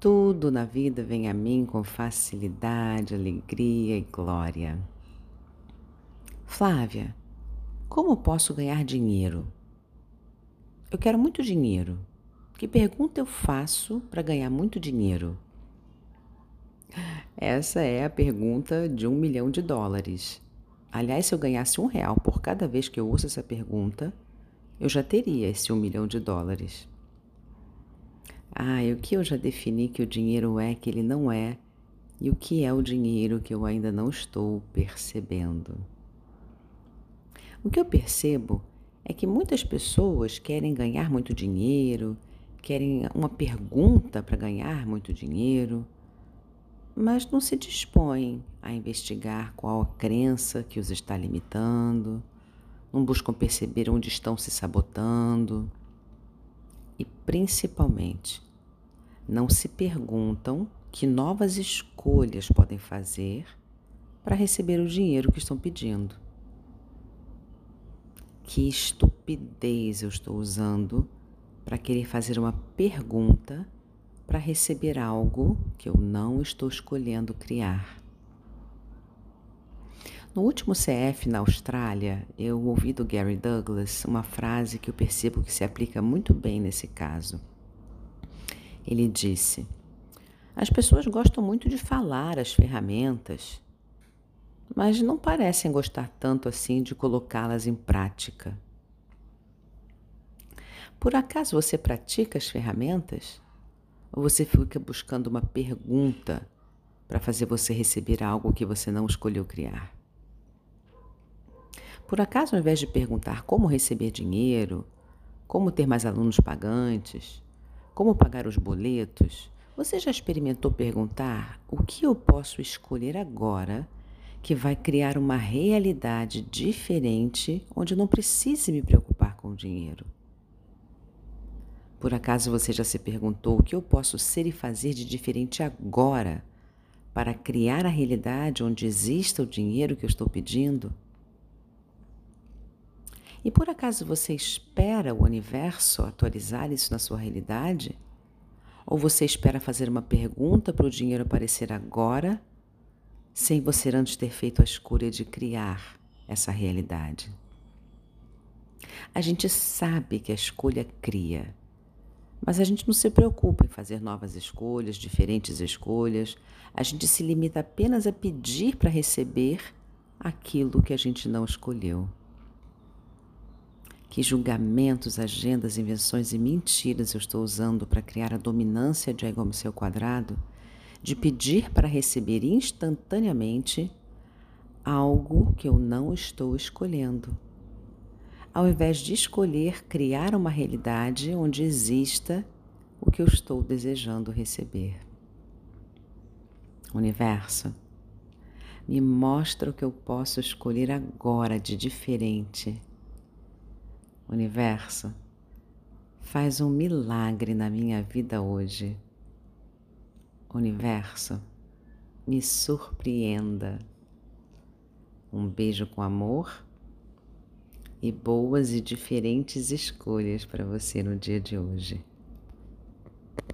Tudo na vida vem a mim com facilidade, alegria e glória. Flávia, como posso ganhar dinheiro? Eu quero muito dinheiro. Que pergunta eu faço para ganhar muito dinheiro? Essa é a pergunta de um milhão de dólares. Aliás, se eu ganhasse um real por cada vez que eu uso essa pergunta, eu já teria esse um milhão de dólares. Ah, o que eu já defini que o dinheiro é que ele não é, e o que é o dinheiro que eu ainda não estou percebendo. O que eu percebo é que muitas pessoas querem ganhar muito dinheiro, querem uma pergunta para ganhar muito dinheiro, mas não se dispõem a investigar qual a crença que os está limitando, não buscam perceber onde estão se sabotando e, principalmente, não se perguntam que novas escolhas podem fazer para receber o dinheiro que estão pedindo. Que estupidez eu estou usando para querer fazer uma pergunta para receber algo que eu não estou escolhendo criar. No último CF na Austrália, eu ouvi do Gary Douglas uma frase que eu percebo que se aplica muito bem nesse caso. Ele disse: As pessoas gostam muito de falar as ferramentas, mas não parecem gostar tanto assim de colocá-las em prática. Por acaso você pratica as ferramentas? Ou você fica buscando uma pergunta para fazer você receber algo que você não escolheu criar? Por acaso, ao invés de perguntar como receber dinheiro, como ter mais alunos pagantes, como pagar os boletos, você já experimentou perguntar o que eu posso escolher agora que vai criar uma realidade diferente onde não precise me preocupar com o dinheiro? Por acaso você já se perguntou o que eu posso ser e fazer de diferente agora para criar a realidade onde exista o dinheiro que eu estou pedindo? E por acaso você espera o universo atualizar isso na sua realidade? Ou você espera fazer uma pergunta para o dinheiro aparecer agora, sem você antes ter feito a escolha de criar essa realidade? A gente sabe que a escolha cria, mas a gente não se preocupa em fazer novas escolhas, diferentes escolhas. A gente se limita apenas a pedir para receber aquilo que a gente não escolheu. Que julgamentos, agendas, invenções e mentiras eu estou usando para criar a dominância de ego seu quadrado, de pedir para receber instantaneamente algo que eu não estou escolhendo. Ao invés de escolher criar uma realidade onde exista o que eu estou desejando receber. Universo, me mostra o que eu posso escolher agora de diferente Universo, faz um milagre na minha vida hoje. Universo, me surpreenda. Um beijo com amor e boas e diferentes escolhas para você no dia de hoje.